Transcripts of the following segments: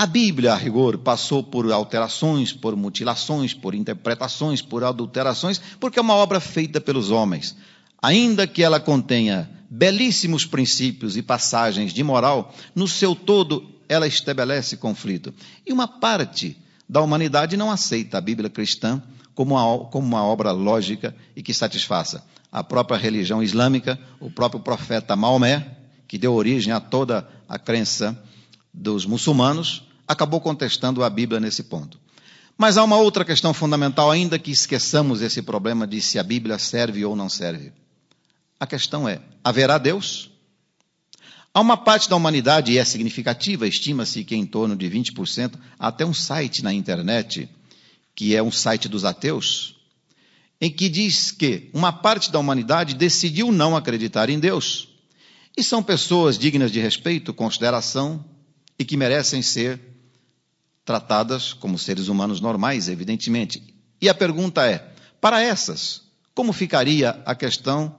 A Bíblia, a rigor, passou por alterações, por mutilações, por interpretações, por adulterações, porque é uma obra feita pelos homens. Ainda que ela contenha belíssimos princípios e passagens de moral, no seu todo ela estabelece conflito. E uma parte da humanidade não aceita a Bíblia cristã como uma, como uma obra lógica e que satisfaça. A própria religião islâmica, o próprio profeta Maomé, que deu origem a toda a crença dos muçulmanos, acabou contestando a Bíblia nesse ponto. Mas há uma outra questão fundamental, ainda que esqueçamos esse problema de se a Bíblia serve ou não serve. A questão é: haverá Deus? Há uma parte da humanidade, e é significativa, estima-se que em torno de 20%, há até um site na internet, que é um site dos ateus, em que diz que uma parte da humanidade decidiu não acreditar em Deus. E são pessoas dignas de respeito, consideração e que merecem ser tratadas como seres humanos normais, evidentemente. E a pergunta é: para essas, como ficaria a questão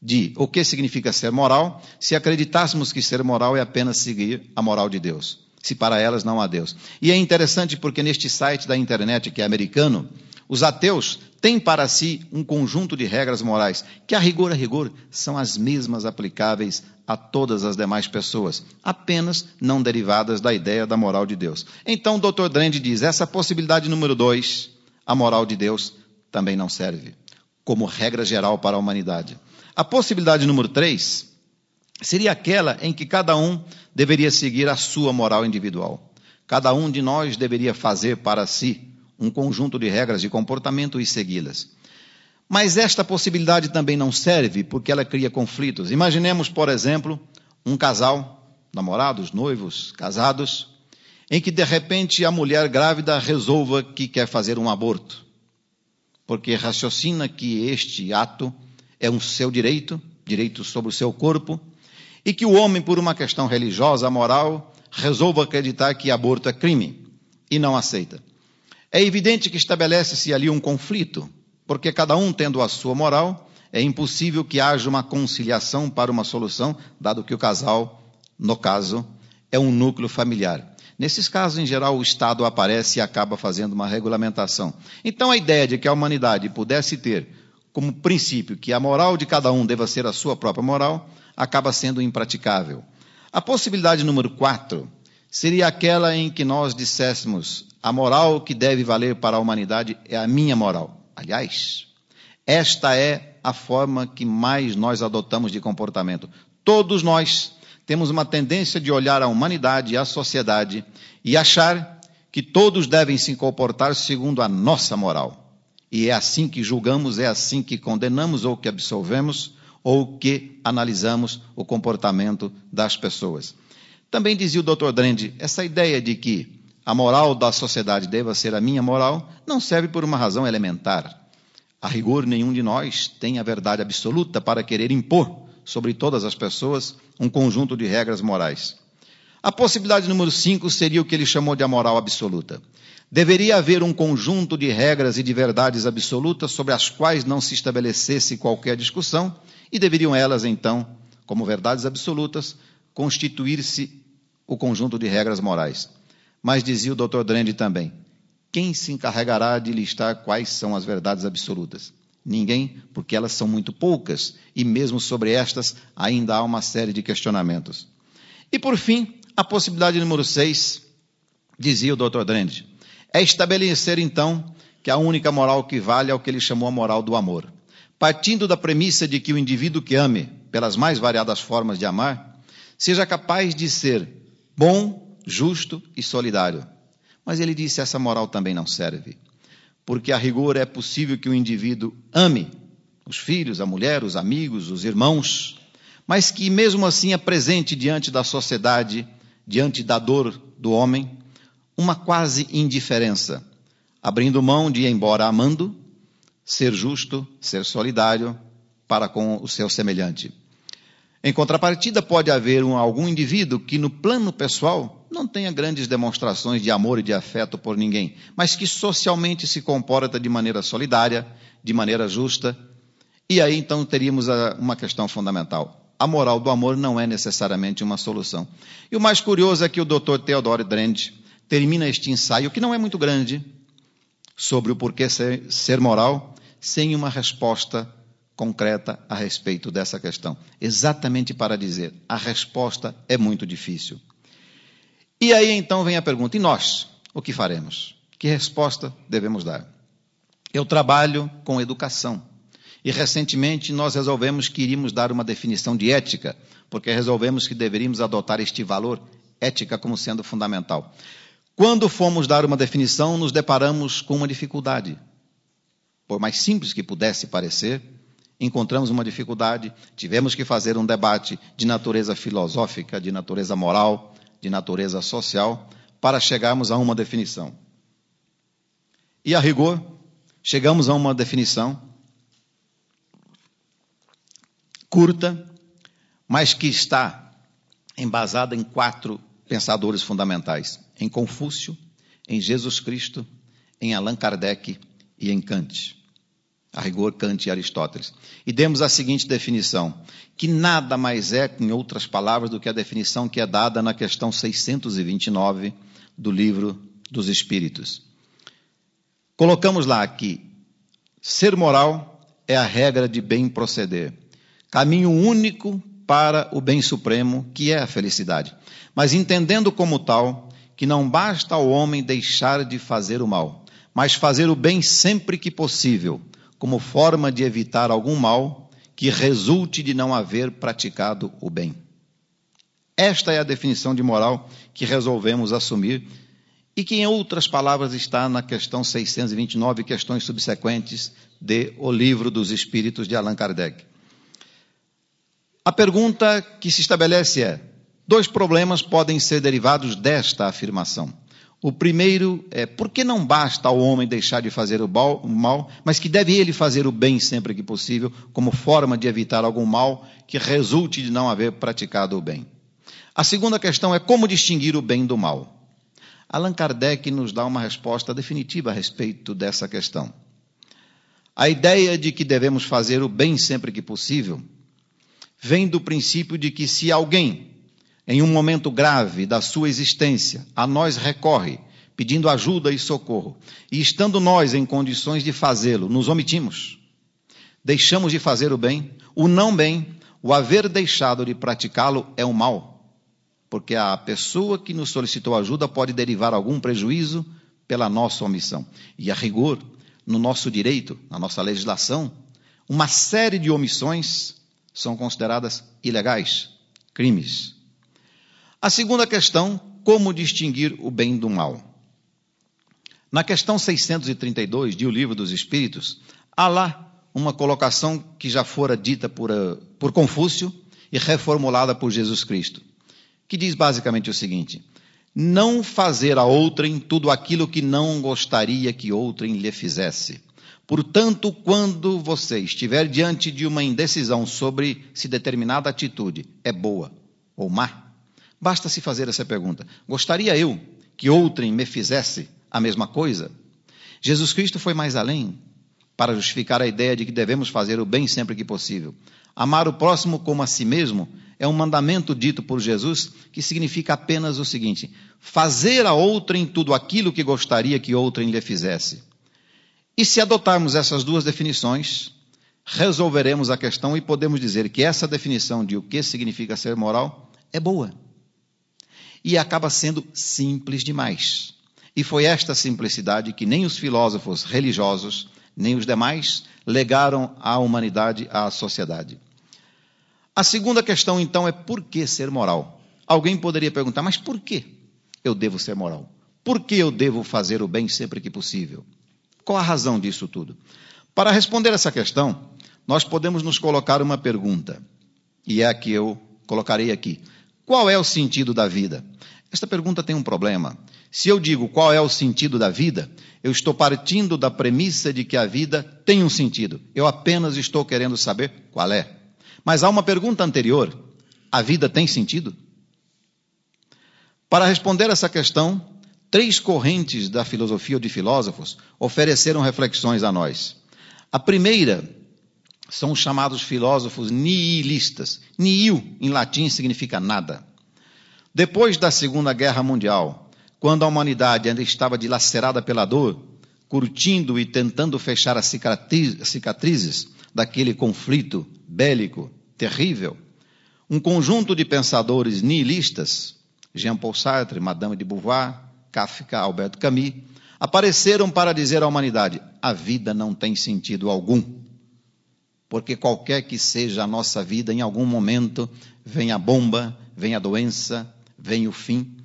de o que significa ser moral, se acreditássemos que ser moral é apenas seguir a moral de Deus, se para elas não há Deus. E é interessante porque neste site da internet que é americano, os ateus têm para si um conjunto de regras morais que, a rigor a rigor, são as mesmas aplicáveis a todas as demais pessoas, apenas não derivadas da ideia da moral de Deus. Então, o Dr. Drend diz: essa possibilidade número dois, a moral de Deus, também não serve como regra geral para a humanidade. A possibilidade número três seria aquela em que cada um deveria seguir a sua moral individual. Cada um de nós deveria fazer para si um conjunto de regras de comportamento e segui-las. Mas esta possibilidade também não serve porque ela cria conflitos. Imaginemos, por exemplo, um casal, namorados, noivos, casados, em que de repente a mulher grávida resolva que quer fazer um aborto, porque raciocina que este ato é um seu direito, direito sobre o seu corpo, e que o homem, por uma questão religiosa, moral, resolva acreditar que aborto é crime e não aceita. É evidente que estabelece-se ali um conflito, porque cada um tendo a sua moral, é impossível que haja uma conciliação para uma solução, dado que o casal, no caso, é um núcleo familiar. Nesses casos, em geral, o Estado aparece e acaba fazendo uma regulamentação. Então, a ideia de que a humanidade pudesse ter como princípio que a moral de cada um deva ser a sua própria moral, acaba sendo impraticável. A possibilidade número quatro seria aquela em que nós disséssemos a moral que deve valer para a humanidade é a minha moral. Aliás, esta é a forma que mais nós adotamos de comportamento. Todos nós temos uma tendência de olhar a humanidade e a sociedade e achar que todos devem se comportar segundo a nossa moral. E é assim que julgamos, é assim que condenamos ou que absolvemos ou que analisamos o comportamento das pessoas. Também dizia o Dr. Drende, essa ideia de que a moral da sociedade deva ser a minha moral não serve por uma razão elementar. A rigor, nenhum de nós tem a verdade absoluta para querer impor sobre todas as pessoas um conjunto de regras morais. A possibilidade número 5 seria o que ele chamou de a moral absoluta. Deveria haver um conjunto de regras e de verdades absolutas sobre as quais não se estabelecesse qualquer discussão, e deveriam elas, então, como verdades absolutas, constituir-se o conjunto de regras morais. Mas dizia o Dr. Drende também: quem se encarregará de listar quais são as verdades absolutas? Ninguém, porque elas são muito poucas e, mesmo sobre estas, ainda há uma série de questionamentos. E, por fim, a possibilidade número 6, dizia o Dr. Drende é estabelecer, então, que a única moral que vale é o que ele chamou a moral do amor. Partindo da premissa de que o indivíduo que ame, pelas mais variadas formas de amar, seja capaz de ser bom, justo e solidário. Mas ele disse: essa moral também não serve. Porque a rigor é possível que o indivíduo ame os filhos, a mulher, os amigos, os irmãos, mas que mesmo assim apresente diante da sociedade, diante da dor do homem, uma quase indiferença, abrindo mão de, embora amando, ser justo, ser solidário para com o seu semelhante. Em contrapartida, pode haver um, algum indivíduo que, no plano pessoal, não tenha grandes demonstrações de amor e de afeto por ninguém, mas que socialmente se comporta de maneira solidária, de maneira justa. E aí então teríamos uma questão fundamental: a moral do amor não é necessariamente uma solução. E o mais curioso é que o Dr. Theodore Drend termina este ensaio, que não é muito grande, sobre o porquê ser, ser moral, sem uma resposta concreta a respeito dessa questão. Exatamente para dizer, a resposta é muito difícil. E aí então vem a pergunta: e nós? O que faremos? Que resposta devemos dar? Eu trabalho com educação. E recentemente nós resolvemos que iríamos dar uma definição de ética, porque resolvemos que deveríamos adotar este valor, ética, como sendo fundamental. Quando fomos dar uma definição, nos deparamos com uma dificuldade. Por mais simples que pudesse parecer, encontramos uma dificuldade, tivemos que fazer um debate de natureza filosófica, de natureza moral, de natureza social, para chegarmos a uma definição. E a rigor, chegamos a uma definição curta, mas que está embasada em quatro pensadores fundamentais: em Confúcio, em Jesus Cristo, em Allan Kardec e em Kant. A rigor, Kant e Aristóteles. E demos a seguinte definição: que nada mais é, em outras palavras, do que a definição que é dada na questão 629 do livro dos Espíritos. Colocamos lá que ser moral é a regra de bem proceder caminho único para o bem supremo, que é a felicidade. Mas entendendo como tal que não basta ao homem deixar de fazer o mal, mas fazer o bem sempre que possível, como forma de evitar algum mal que resulte de não haver praticado o bem. Esta é a definição de moral que resolvemos assumir e que, em outras palavras, está na questão 629, questões subsequentes de O Livro dos Espíritos de Allan Kardec. A pergunta que se estabelece é: dois problemas podem ser derivados desta afirmação. O primeiro é por que não basta ao homem deixar de fazer o mal, mas que deve ele fazer o bem sempre que possível, como forma de evitar algum mal que resulte de não haver praticado o bem. A segunda questão é como distinguir o bem do mal. Allan Kardec nos dá uma resposta definitiva a respeito dessa questão. A ideia de que devemos fazer o bem sempre que possível vem do princípio de que se alguém, em um momento grave da sua existência, a nós recorre, pedindo ajuda e socorro, e estando nós em condições de fazê-lo, nos omitimos, deixamos de fazer o bem, o não bem, o haver deixado de praticá-lo é um mal, porque a pessoa que nos solicitou ajuda pode derivar algum prejuízo pela nossa omissão. E a rigor, no nosso direito, na nossa legislação, uma série de omissões são consideradas ilegais, crimes. A segunda questão, como distinguir o bem do mal? Na questão 632 de O Livro dos Espíritos, há lá uma colocação que já fora dita por, uh, por Confúcio e reformulada por Jesus Cristo, que diz basicamente o seguinte: não fazer a outrem tudo aquilo que não gostaria que outrem lhe fizesse. Portanto, quando você estiver diante de uma indecisão sobre se determinada atitude é boa ou má, basta se fazer essa pergunta: gostaria eu que outrem me fizesse a mesma coisa? Jesus Cristo foi mais além para justificar a ideia de que devemos fazer o bem sempre que possível. Amar o próximo como a si mesmo é um mandamento dito por Jesus que significa apenas o seguinte: fazer a outrem tudo aquilo que gostaria que outrem lhe fizesse. E se adotarmos essas duas definições, resolveremos a questão e podemos dizer que essa definição de o que significa ser moral é boa. E acaba sendo simples demais. E foi esta simplicidade que nem os filósofos religiosos, nem os demais legaram à humanidade, à sociedade. A segunda questão, então, é por que ser moral? Alguém poderia perguntar, mas por que eu devo ser moral? Por que eu devo fazer o bem sempre que possível? Qual a razão disso tudo? Para responder essa questão, nós podemos nos colocar uma pergunta, e é a que eu colocarei aqui. Qual é o sentido da vida? Esta pergunta tem um problema. Se eu digo qual é o sentido da vida, eu estou partindo da premissa de que a vida tem um sentido. Eu apenas estou querendo saber qual é. Mas há uma pergunta anterior: a vida tem sentido? Para responder essa questão, três correntes da filosofia ou de filósofos ofereceram reflexões a nós. A primeira são os chamados filósofos nihilistas. Nihil, em latim, significa nada. Depois da Segunda Guerra Mundial, quando a humanidade ainda estava dilacerada pela dor, curtindo e tentando fechar as cicatrizes daquele conflito bélico terrível, um conjunto de pensadores nihilistas, Jean-Paul Sartre, Madame de Beauvoir, Kafka, Alberto Camus, apareceram para dizer à humanidade: a vida não tem sentido algum. Porque qualquer que seja a nossa vida, em algum momento vem a bomba, vem a doença, vem o fim.